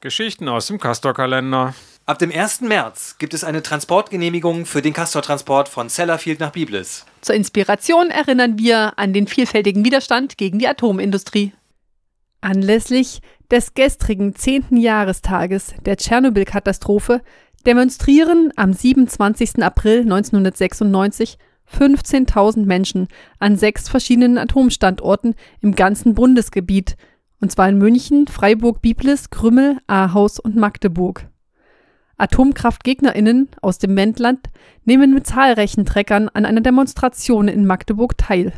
Geschichten aus dem Castor-Kalender. Ab dem 1. März gibt es eine Transportgenehmigung für den Castor-Transport von Sellafield nach Biblis. Zur Inspiration erinnern wir an den vielfältigen Widerstand gegen die Atomindustrie. Anlässlich des gestrigen 10. Jahrestages der Tschernobyl-Katastrophe demonstrieren am 27. April 1996 15.000 Menschen an sechs verschiedenen Atomstandorten im ganzen Bundesgebiet – und zwar in München, Freiburg, Biblis, Krümmel, Ahaus und Magdeburg. AtomkraftgegnerInnen aus dem Wendland nehmen mit zahlreichen Treckern an einer Demonstration in Magdeburg teil